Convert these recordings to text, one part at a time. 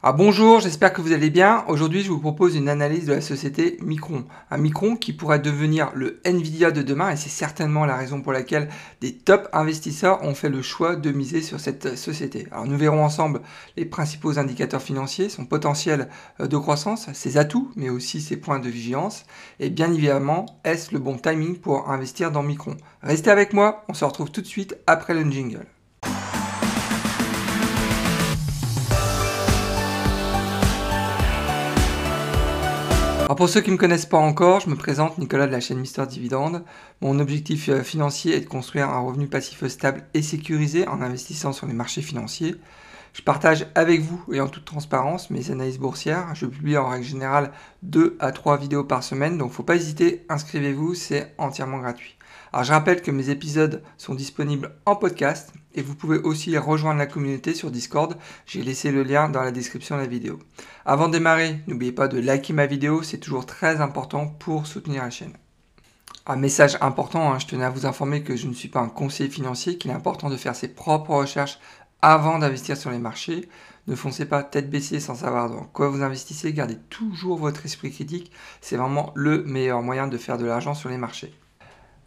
Ah bonjour, j'espère que vous allez bien. Aujourd'hui, je vous propose une analyse de la société Micron. Un Micron qui pourrait devenir le Nvidia de demain et c'est certainement la raison pour laquelle des top investisseurs ont fait le choix de miser sur cette société. Alors nous verrons ensemble les principaux indicateurs financiers, son potentiel euh, de croissance, ses atouts, mais aussi ses points de vigilance. Et bien évidemment, est-ce le bon timing pour investir dans Micron? Restez avec moi, on se retrouve tout de suite après le jingle. Alors pour ceux qui ne me connaissent pas encore, je me présente Nicolas de la chaîne Mister Dividende. Mon objectif euh, financier est de construire un revenu passif stable et sécurisé en investissant sur les marchés financiers. Je partage avec vous et en toute transparence mes analyses boursières. Je publie en règle générale 2 à 3 vidéos par semaine, donc faut pas hésiter, inscrivez-vous, c'est entièrement gratuit. Alors je rappelle que mes épisodes sont disponibles en podcast et vous pouvez aussi rejoindre la communauté sur Discord. J'ai laissé le lien dans la description de la vidéo. Avant de démarrer, n'oubliez pas de liker ma vidéo, c'est toujours très important pour soutenir la chaîne. Un message important, hein, je tenais à vous informer que je ne suis pas un conseiller financier, qu'il est important de faire ses propres recherches avant d'investir sur les marchés. Ne foncez pas tête baissée sans savoir dans quoi vous investissez, gardez toujours votre esprit critique, c'est vraiment le meilleur moyen de faire de l'argent sur les marchés.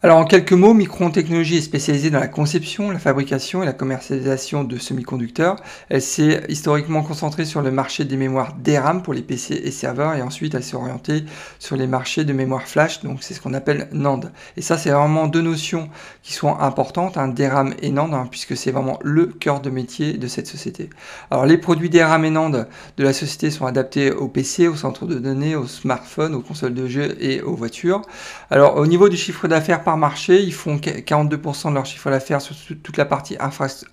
Alors en quelques mots, Micron Technologies est spécialisée dans la conception, la fabrication et la commercialisation de semi-conducteurs. Elle s'est historiquement concentrée sur le marché des mémoires DRAM pour les PC et serveurs et ensuite elle s'est orientée sur les marchés de mémoire flash, donc c'est ce qu'on appelle NAND. Et ça c'est vraiment deux notions qui sont importantes, hein, DRAM et NAND, hein, puisque c'est vraiment le cœur de métier de cette société. Alors les produits DRAM et NAND de la société sont adaptés aux PC, aux centres de données, aux smartphones, aux consoles de jeux et aux voitures. Alors au niveau du chiffre d'affaires marché, ils font 42% de leur chiffre d'affaires sur toute la partie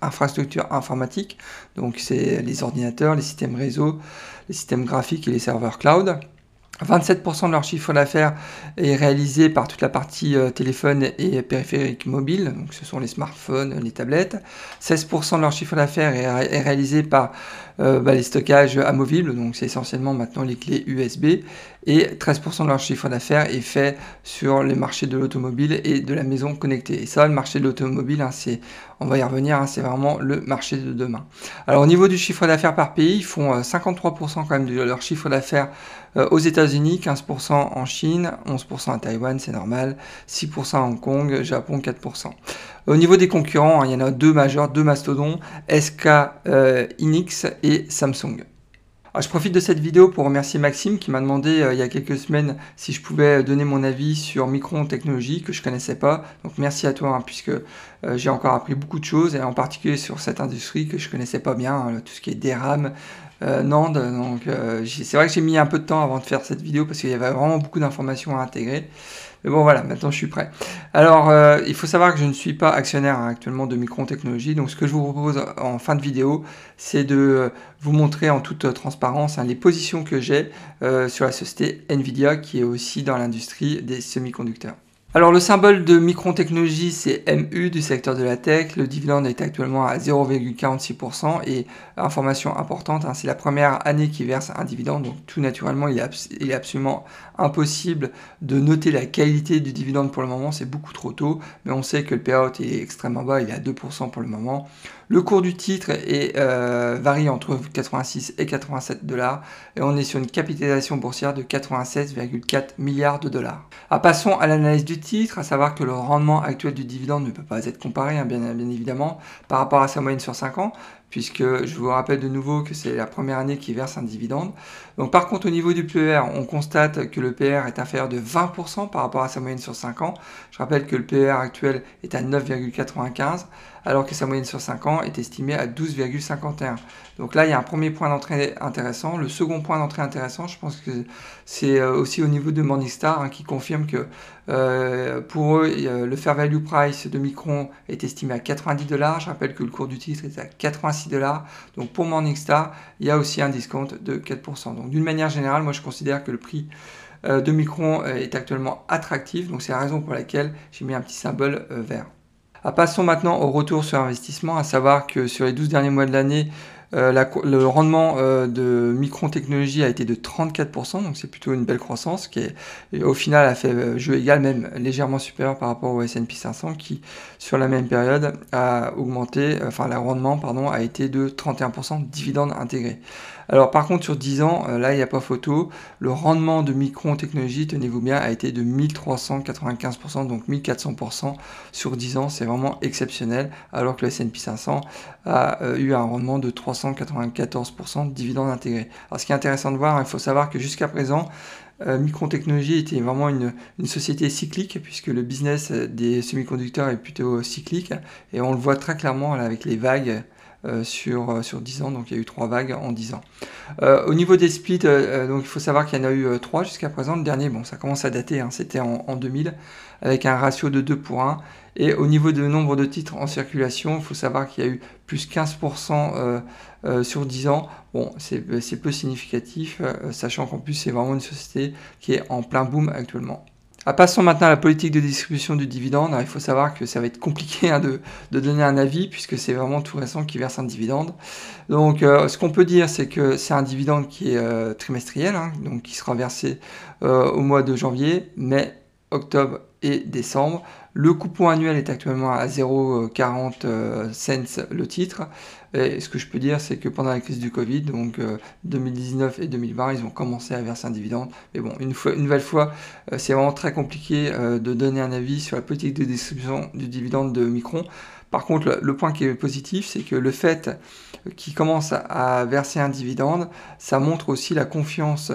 infrastructure informatique, donc c'est les ordinateurs, les systèmes réseau, les systèmes graphiques et les serveurs cloud. 27% de leur chiffre d'affaires est réalisé par toute la partie euh, téléphone et périphérique mobile, donc ce sont les smartphones, les tablettes. 16% de leur chiffre d'affaires est, réalisé par euh, bah, les stockages amovibles, donc c'est essentiellement maintenant les clés USB. Et 13% de leur chiffre d'affaires est fait sur les marchés de l'automobile et de la maison connectée. Et ça, le marché de l'automobile, hein, c'est, on va y revenir, hein, c'est vraiment le marché de demain. Alors au niveau du chiffre d'affaires par pays, ils font 53% euh, quand même de leur chiffre d'affaires aux États-Unis 15% en Chine, 11% à Taïwan, c'est normal, 6% à Hong Kong, Japon 4%. Au niveau des concurrents, hein, il y en a deux majeurs, deux mastodons, SK euh, Inix et Samsung. je profite de cette vidéo pour remercier Maxime qui m'a demandé euh, il y a quelques semaines si je pouvais donner mon avis sur Micron Technologies que je connaissais pas. Donc merci à toi hein, puisque euh, j'ai encore appris beaucoup de choses et en particulier sur cette industrie que je connaissais pas bien, hein, tout ce qui est DRAM, euh, Donc euh, c'est vrai que j'ai mis un peu de temps avant de faire cette vidéo parce qu'il y avait vraiment beaucoup d'informations à intégrer. Mais bon voilà, maintenant je suis prêt. Alors euh, il faut savoir que je ne suis pas actionnaire hein, actuellement de Micron Technologies. Donc ce que je vous propose en fin de vidéo, c'est de vous montrer en toute transparence hein, les positions que j'ai euh, sur la société Nvidia qui est aussi dans l'industrie des semi-conducteurs. Alors le symbole de Micron Technologies c'est MU du secteur de la tech. Le dividende est actuellement à 0,46% et information importante, hein, c'est la première année qui verse un dividende, donc tout naturellement il est, absolument impossible de noter la qualité du dividende pour le moment, c'est beaucoup trop tôt, mais on sait que le payout est extrêmement bas, il est à 2% pour le moment. Le cours du titre euh, varie entre 86 et 87 dollars et on est sur une capitalisation boursière de 96,4 milliards de dollars. Ah, passons à l'analyse du titre, à savoir que le rendement actuel du dividende ne peut pas être comparé, hein, bien, bien évidemment, par rapport à sa moyenne sur 5 ans, puisque je vous rappelle de nouveau que c'est la première année qui verse un dividende. Donc par contre au niveau du PER, on constate que le PER est inférieur de 20% par rapport à sa moyenne sur 5 ans. Je rappelle que le PER actuel est à 9,95 alors que sa moyenne sur 5 ans est estimée à 12,51. Donc là, il y a un premier point d'entrée intéressant. Le second point d'entrée intéressant, je pense que c'est euh, aussi au niveau de Morningstar hein, qui confirme que euh, pour eux, le fair value price de Micron est estimé à 90 dollars. Je rappelle que le cours du titre est à 86 dollars. Donc pour Morningstar, il y a aussi un discount de 4%. Donc d'une manière générale, moi je considère que le prix euh, de Micron est actuellement attractif. Donc c'est la raison pour laquelle j'ai mis un petit symbole vert. Ah, passons maintenant au retour sur investissement, à savoir que sur les 12 derniers mois de l'année, euh, le rendement euh, de Micron Technologies a été de 34%, donc c'est plutôt une belle croissance qui au final a fait euh, jeu égal, même légèrement supérieur par rapport au S&P 500 qui sur la même période a augmenté, enfin le rendement pardon a été de 31% dividende intégré. Alors par contre sur 10 ans, euh, là il n'y a pas photo, le rendement de Micron Technologies, tenez-vous bien, a été de 1395%, donc 1400% sur 10 ans, c'est vraiment exceptionnel, alors que le S&P 500 a euh, eu un rendement de 394% de dividendes intégrés. Alors ce qui est intéressant de voir, hein, il faut savoir que jusqu'à présent, euh, Micron Technologies était vraiment une, société cyclique puisque le business des semi-conducteurs est plutôt cyclique. Et on le voit très clairement avec les vagues euh, sur, euh, sur 10 ans, donc il y a eu 3 vagues en 10 ans. Euh, au niveau des splits, donc il faut savoir qu'il y en a eu 3 jusqu'à présent. Le dernier, bon, ça commence à dater, hein, c'était en, en, 2000, avec un ratio de 2 pour 1. Et au niveau du nombre de titres en circulation, il faut savoir qu'il y a eu plus 15% sur 10 ans. Bon, c'est peu significatif, sachant qu'en plus c'est vraiment une société qui est en plein boom actuellement. Ah, passons maintenant à la politique de distribution du dividende. il faut savoir que ça va être compliqué hein, de, donner un avis puisque c'est vraiment tout récent qui verse un dividende. Donc euh, ce qu'on peut dire c'est que c'est un dividende qui est euh, trimestriel, hein, donc qui sera versé euh, au mois de janvier, mai, octobre et décembre. Le coupon annuel est actuellement à 0,40 cents le titre. Et ce que je peux dire, c'est que pendant la crise du Covid, donc 2019 et 2020, ils ont commencé à verser un dividende. Mais bon, une, nouvelle fois, c'est vraiment très compliqué de donner un avis sur la politique de distribution du dividende de Micron. Par contre, le, point qui est positif, c'est que le fait qu'ils commencent à, verser un dividende, ça montre aussi la confiance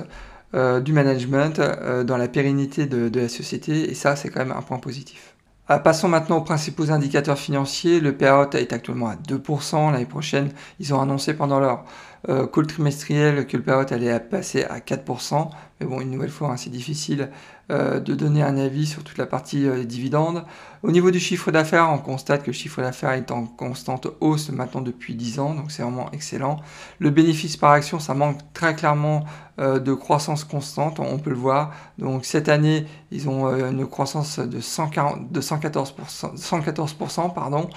euh, du management euh, dans la pérennité de, la société et ça c'est quand même un point positif. Euh, passons maintenant aux principaux indicateurs financiers. Le payout est actuellement à 2%. L'année prochaine, ils ont annoncé pendant leur call trimestriel que le payout allait passer à 4%. Mais bon, une nouvelle fois, hein, c'est difficile euh, de donner un avis sur toute la partie euh, dividendes. Au niveau du chiffre d'affaires, on constate que le chiffre d'affaires est en constante hausse maintenant depuis 10 ans, donc c'est vraiment excellent. Le bénéfice par action, ça manque très clairement euh, de croissance constante, on peut le voir. Donc cette année, ils ont une croissance de, 140, de 114%, 114% pardon.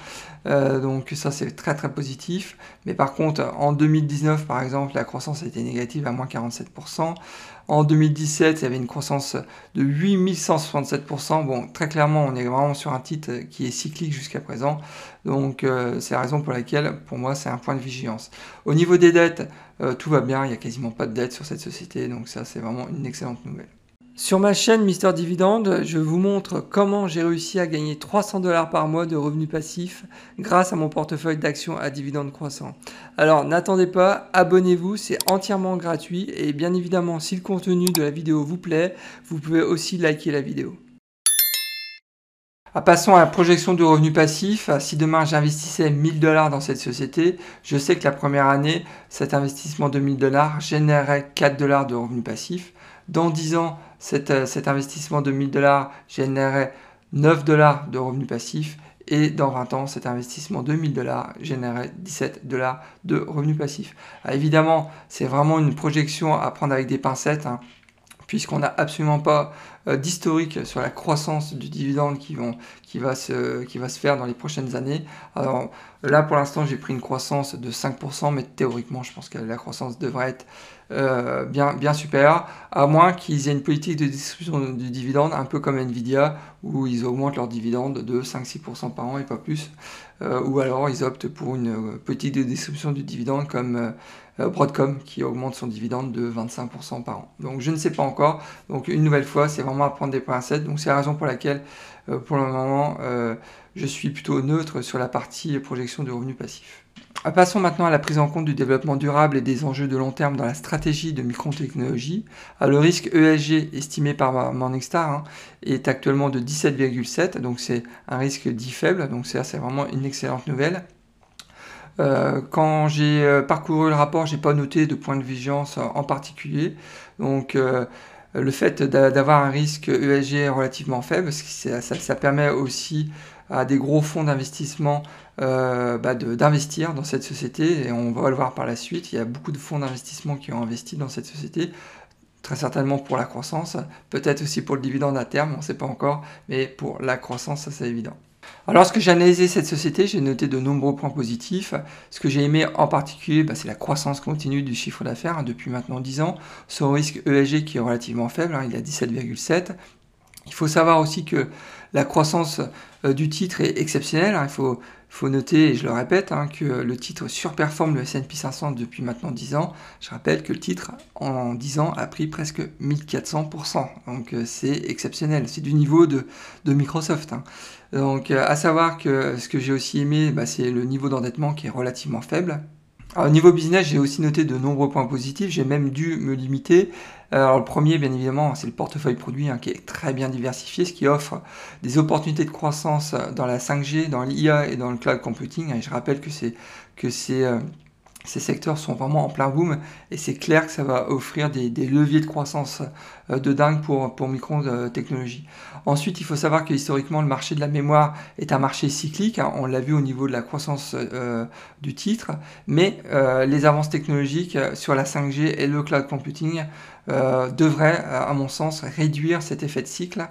donc ça c'est très très positif. Mais par contre, en 2019 par exemple, la croissance a été négative à moins 47%. En 2017, il y avait une croissance de 8167%. Bon, très clairement, on est vraiment sur un titre qui est cyclique jusqu'à présent. Donc, euh, c'est la raison pour laquelle, pour moi, c'est un point de vigilance. Au niveau des dettes, euh, tout va bien. Il n'y a quasiment pas de dettes sur cette société. Donc, ça, c'est vraiment une excellente nouvelle. Sur ma chaîne Mister Dividende, je vous montre comment j'ai réussi à gagner 300 dollars par mois de revenus passifs grâce à mon portefeuille d'actions à dividendes croissants. Alors n'attendez pas, abonnez-vous, c'est entièrement gratuit et bien évidemment si le contenu de la vidéo vous plaît, vous pouvez aussi liker la vidéo. Ah, passons à la projection de revenus passifs. Si demain j'investissais 1000 dollars dans cette société, je sais que la première année, cet investissement de 1000 dollars générerait 4 dollars de revenus passifs. Dans 10 ans, euh, cet, investissement de 1000 dollars générait 9 dollars de revenus passifs et dans 20 ans, cet investissement de 1000 dollars générait 17 dollars de revenus passifs. Évidemment, c'est vraiment une projection à prendre avec des pincettes. Hein puisqu'on n'a absolument pas euh, d'historique sur la croissance du dividende qui, va se, qui va se faire dans les prochaines années. Alors là, pour l'instant, j'ai pris une croissance de 5%, mais théoriquement, je pense que la croissance devrait être euh, bien, bien supérieure, à moins qu'ils aient une politique de distribution du dividende, un peu comme Nvidia, où ils augmentent leur dividende de 5-6% par an et pas plus, euh, ou alors ils optent pour une politique de distribution du dividende comme euh, Broadcom qui augmente son dividende de 25% par an. Donc je ne sais pas encore. Donc une nouvelle fois, c'est vraiment à prendre des pincettes. Donc c'est la raison pour laquelle, euh, pour le moment, euh, je suis plutôt neutre sur la partie projection de revenus passifs. Passons maintenant à la prise en compte du développement durable et des enjeux de long terme dans la stratégie de Micron Technologies. Le risque ESG estimé par Morningstar hein, est actuellement de 17,7, donc c'est un risque dit faible, donc c'est vraiment une excellente nouvelle. Euh, quand j'ai euh, parcouru le rapport, j'ai pas noté de point de vigilance en particulier. Euh, le fait d'avoir un risque ESG relativement faible, ça, ça, permet aussi à des gros fonds d'investissement bah d'investir dans cette société et on va le voir par la suite. Il y a beaucoup de fonds d'investissement qui ont investi dans cette société, très certainement pour la croissance, peut-être aussi pour le dividende à terme, on ne sait pas encore, mais pour la croissance, ça c'est évident. Alors, lorsque j'ai analysé cette société, j'ai noté de nombreux points positifs. Ce que j'ai aimé en particulier, bah, c'est la croissance continue du chiffre d'affaires hein, depuis maintenant 10 ans. Son risque ESG qui est relativement faible, hein, il est à 17,7. Il faut savoir aussi que la croissance euh, du titre est exceptionnelle. Hein. Il faut, noter, et je le répète, hein, que le titre surperforme le S&P 500 depuis maintenant 10 ans. Je rappelle que le titre, en 10 ans, a pris presque 1400%. Donc euh, c'est exceptionnel. C'est du niveau de, Microsoft. Hein. Donc à savoir que ce que j'ai aussi aimé, bah, c'est le niveau d'endettement qui est relativement faible au niveau business, j'ai aussi noté de nombreux points positifs. J'ai même dû me limiter. Alors, le premier, bien évidemment, c'est le portefeuille produit hein, qui est très bien diversifié, ce qui offre des opportunités de croissance dans la 5G, dans l'IA et dans le cloud computing. Et je rappelle que c'est que c'est euh, ces secteurs sont vraiment en plein boom et c'est clair que ça va offrir des, leviers de croissance euh, de dingue pour, pour Micron euh, Technologies. Ensuite, il faut savoir que historiquement, le marché de la mémoire est un marché cyclique. Hein. on l'a vu au niveau de la croissance euh, du titre, mais les avances technologiques sur la 5G et le cloud computing devraient, à mon sens, réduire cet effet de cycle.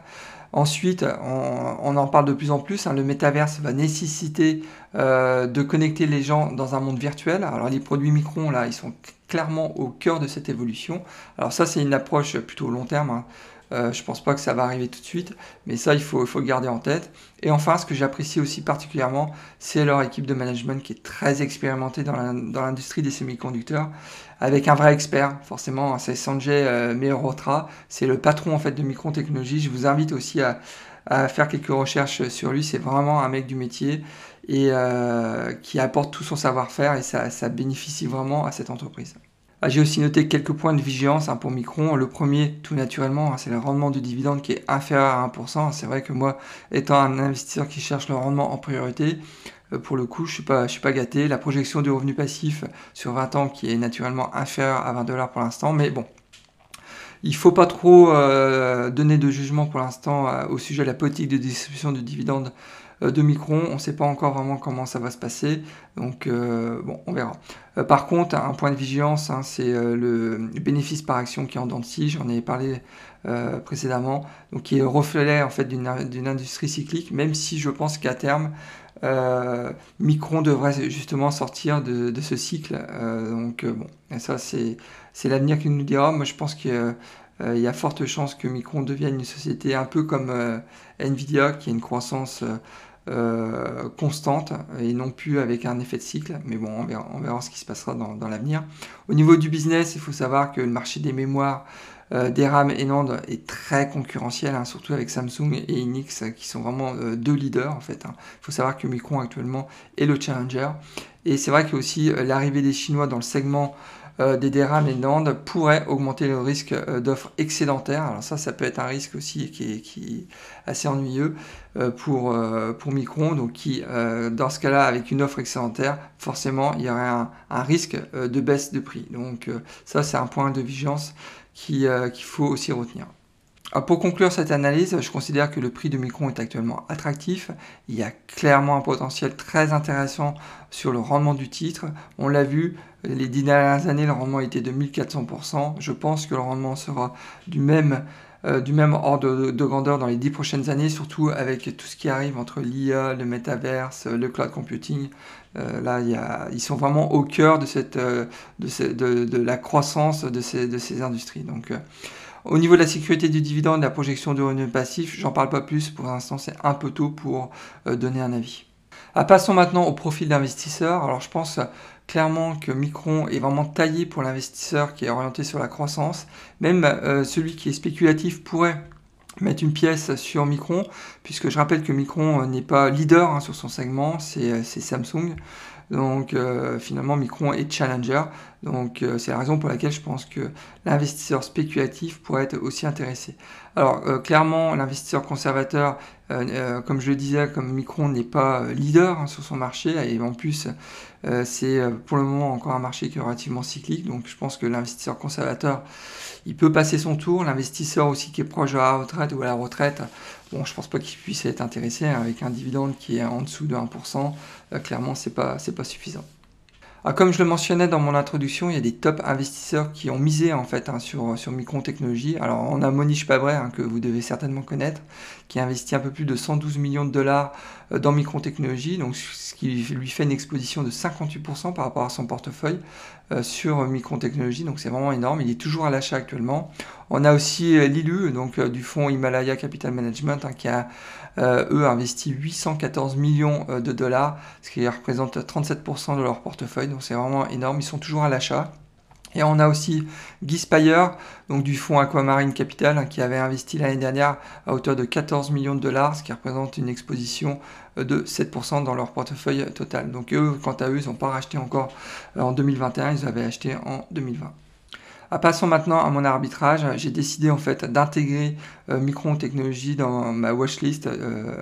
Ensuite, on, en parle de plus en plus, hein, le métaverse va nécessiter euh, de connecter les gens dans un monde virtuel. Alors les produits Micron, là, ils sont clairement au cœur de cette évolution. Alors ça, c'est une approche plutôt long terme. Hein. Euh, je ne pense pas que ça va arriver tout de suite, mais ça, il faut, le garder en tête. Et enfin, ce que j'apprécie aussi particulièrement, c'est leur équipe de management qui est très expérimentée dans l'industrie des semi-conducteurs, avec un vrai expert. Forcément, c'est Sanjay euh, Mehrotra, c'est le patron en fait de Micron Technologies. Je vous invite aussi à, faire quelques recherches sur lui. C'est vraiment un mec du métier et euh, qui apporte tout son savoir-faire et ça bénéficie vraiment à cette entreprise. Ah, j'ai aussi noté quelques points de vigilance hein, pour Micron. Le premier, tout naturellement, hein, c'est le rendement du dividende qui est inférieur à 1%. C'est vrai que moi, étant un investisseur qui cherche le rendement en priorité, euh, pour le coup, je ne suis, pas, suis pas gâté. La projection du revenu passif sur 20 ans qui est naturellement inférieure à 20 dollars pour l'instant. Mais bon, il ne faut pas trop euh, donner de jugement pour l'instant euh, au sujet de la politique de distribution de dividendes euh, de Micron. On ne sait pas encore vraiment comment ça va se passer. Donc, euh, bon, on verra. Euh, par contre, un point de vigilance, hein, c'est le bénéfice par action qui est en dents de. J'en ai parlé précédemment. Donc, qui est reflet en fait d'une industrie cyclique, même si je pense qu'à terme, Micron devrait justement sortir de, ce cycle. donc, bon, ça, c'est l'avenir qui nous dira. Moi, je pense que il y a forte chance que Micron devienne une société un peu comme Nvidia, qui a une croissance euh, constante et non plus avec un effet de cycle. Mais bon, on verra, ce qui se passera dans, l'avenir. Au niveau du business, il faut savoir que le marché des mémoires, euh, des RAM et NAND est très concurrentiel, hein, surtout avec Samsung et Inix qui sont vraiment euh, deux leaders en fait. Hein. Il faut savoir que Micron actuellement est le challenger. Et c'est vrai que aussi l'arrivée des Chinois dans le segment euh, des DRAM et NAND pourrait augmenter le risque euh, d'offres excédentaires. Alors ça, ça peut être un risque aussi qui est, assez ennuyeux euh, pour, pour Micron, donc qui, dans ce cas-là, avec une offre excédentaire, forcément, il y aurait un, risque de baisse de prix. Donc ça, c'est un point de vigilance qu'il faut aussi retenir. Ah, pour conclure cette analyse, je considère que le prix de Micron est actuellement attractif. Il y a clairement un potentiel très intéressant sur le rendement du titre. On l'a vu, les dix dernières années, le rendement était de 1400%. Je pense que le rendement sera du même, euh, du même ordre de, grandeur dans les dix prochaines années, surtout avec tout ce qui arrive entre l'IA, le metaverse, le cloud computing. Euh, là, ils sont vraiment au cœur de, cette, euh, de, la croissance de ces, de ces industries. Donc, au niveau de la sécurité du dividende, la projection de revenu passif, j'en parle pas plus. Pour l'instant, c'est un peu tôt pour euh, donner un avis. Ah, passons maintenant au profil d'investisseur. Alors, je pense clairement que Micron est vraiment taillé pour l'investisseur qui est orienté sur la croissance. Même euh, celui qui est spéculatif pourrait mettre une pièce sur Micron, puisque je rappelle que Micron euh, n'est pas leader hein, sur son segment, c'est Samsung. Donc finalement, Micron est challenger. Donc euh, c'est la raison pour laquelle je pense que l'investisseur spéculatif pourrait être aussi intéressé. Alors euh, clairement, l'investisseur conservateur, comme je le disais, comme Micron n'est pas leader hein, sur son marché, et en plus c'est pour le moment encore un marché qui est relativement cyclique. Donc je pense que l'investisseur conservateur, il peut passer son tour. L'investisseur aussi qui est proche de la retraite ou à la retraite, Bon, je pense pas qu'il puisse être intéressé hein, avec un dividende qui est en dessous de 1%. Euh, clairement, c'est pas, pas suffisant. Ah, comme je le mentionnais dans mon introduction, il y a des top investisseurs qui ont misé en fait hein, sur, sur Micron Technologies. Alors on a Monish Pabret, hein, que vous devez certainement connaître, qui a investi un peu plus de 112 millions de dollars euh, dans Micron Technologies, donc ce qui lui fait une exposition de 58% par rapport à son portefeuille. Sur Micron Technologies, donc c'est vraiment énorme. Il est toujours à l'achat actuellement. On a aussi Lilu, donc du fonds Himalaya Capital Management, hein, qui a eux investi 814 millions de dollars, ce qui représente 37% de leur portefeuille. Donc c'est vraiment énorme. Ils sont toujours à l'achat. Et on a aussi Guy Spire, donc du fonds Aquamarine Capital, qui avait investi l'année dernière à hauteur de 14 millions de dollars, ce qui représente une exposition euh, de 7% dans leur portefeuille total. Donc eux, quant à eux, ils n'ont pas racheté encore euh, en 2021, ils avaient acheté en 2020. Ah, passons maintenant à mon arbitrage. J'ai décidé en fait d'intégrer euh, Micron Technologies dans ma watchlist,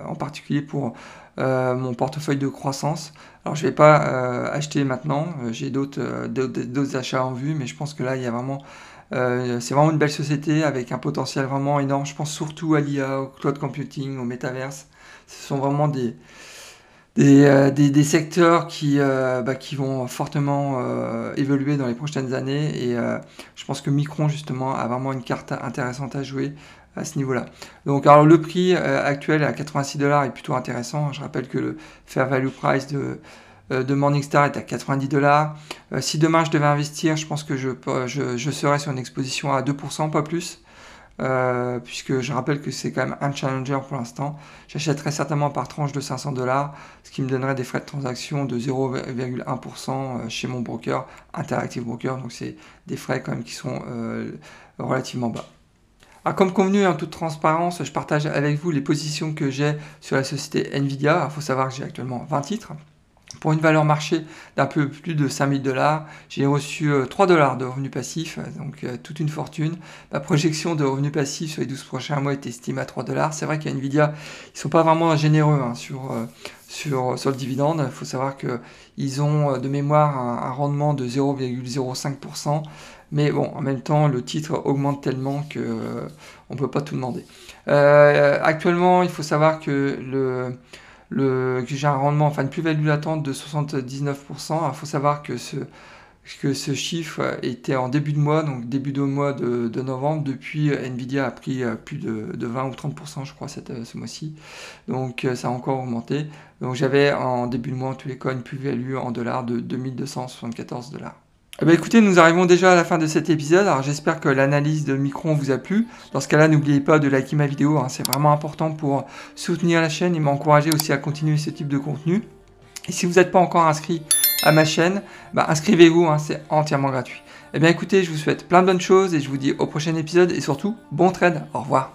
en particulier pour mon portefeuille de croissance. Alors je ne vais pas euh, acheter maintenant, euh, j'ai euh, d'autres achats en vue, mais je pense que là, c'est vraiment une belle société avec un potentiel vraiment énorme. Je pense surtout à l'IA, au cloud computing, au metaverse. Ce sont vraiment des, secteurs bah, qui vont fortement évoluer dans les prochaines années. Et je pense que Micron, justement, a vraiment une carte intéressante à jouer à ce niveau-là. Donc, alors le prix euh, actuel à 86 dollars est plutôt intéressant. Je rappelle que le fair value price de, euh, de Morningstar est à 90 dollars. Euh, si demain je devais investir, je pense que je, je, je serais sur une exposition à 2%, pas plus. puisque je rappelle que c'est quand même un challenger pour l'instant. J'achèterais certainement par tranche de 500 dollars, ce qui me donnerait des frais de transaction de 0,1% chez mon broker, Interactive Broker. Donc c'est des frais quand même qui sont relativement bas. Ah, comme convenu, en toute transparence, je partage avec vous les positions que j'ai sur la société Nvidia. Il faut savoir que j'ai actuellement 20 titres. Pour une valeur marché d'un peu plus de 5000 dollars, j'ai reçu 3 euh, dollars de revenus passifs, donc euh, toute une fortune. Ma projection de revenus passifs sur les 12 prochains mois est estimée à 3 dollars. C'est vrai qu'à Nvidia, ils ne sont pas vraiment généreux hein, sur, euh, sur, sur le dividende. Il faut savoir qu'ils ont de mémoire un rendement de 0,05%. Mais bon, en même temps, le titre augmente tellement que euh, on peut pas tout demander. Euh, actuellement, il faut savoir que j'ai un rendement, enfin une plus-value latente de 79%. Il faut savoir que ce, chiffre était en début de mois, donc début de mois de, novembre. Depuis, Nvidia a pris euh, plus de, 20 ou 30%, je crois, cette, ce mois-ci. Donc, ça a encore augmenté. Donc, j'avais en début de mois, en tous les cas, une plus-value en dollars de 2274 dollars. Eh ben, écoutez, nous arrivons déjà à la fin de cet épisode. Alors j'espère que l'analyse de Micron vous a plu. Dans ce cas-là, n'oubliez pas de liker ma vidéo. Hein. C'est vraiment important pour soutenir la chaîne et m'encourager aussi à continuer ce type de contenu. Et si vous n'êtes pas encore inscrit à ma chaîne, bah, inscrivez-vous, hein. c'est entièrement gratuit. Eh bien écoutez, je vous souhaite plein de bonnes choses et je vous dis au prochain épisode et surtout, bon trade. Au revoir.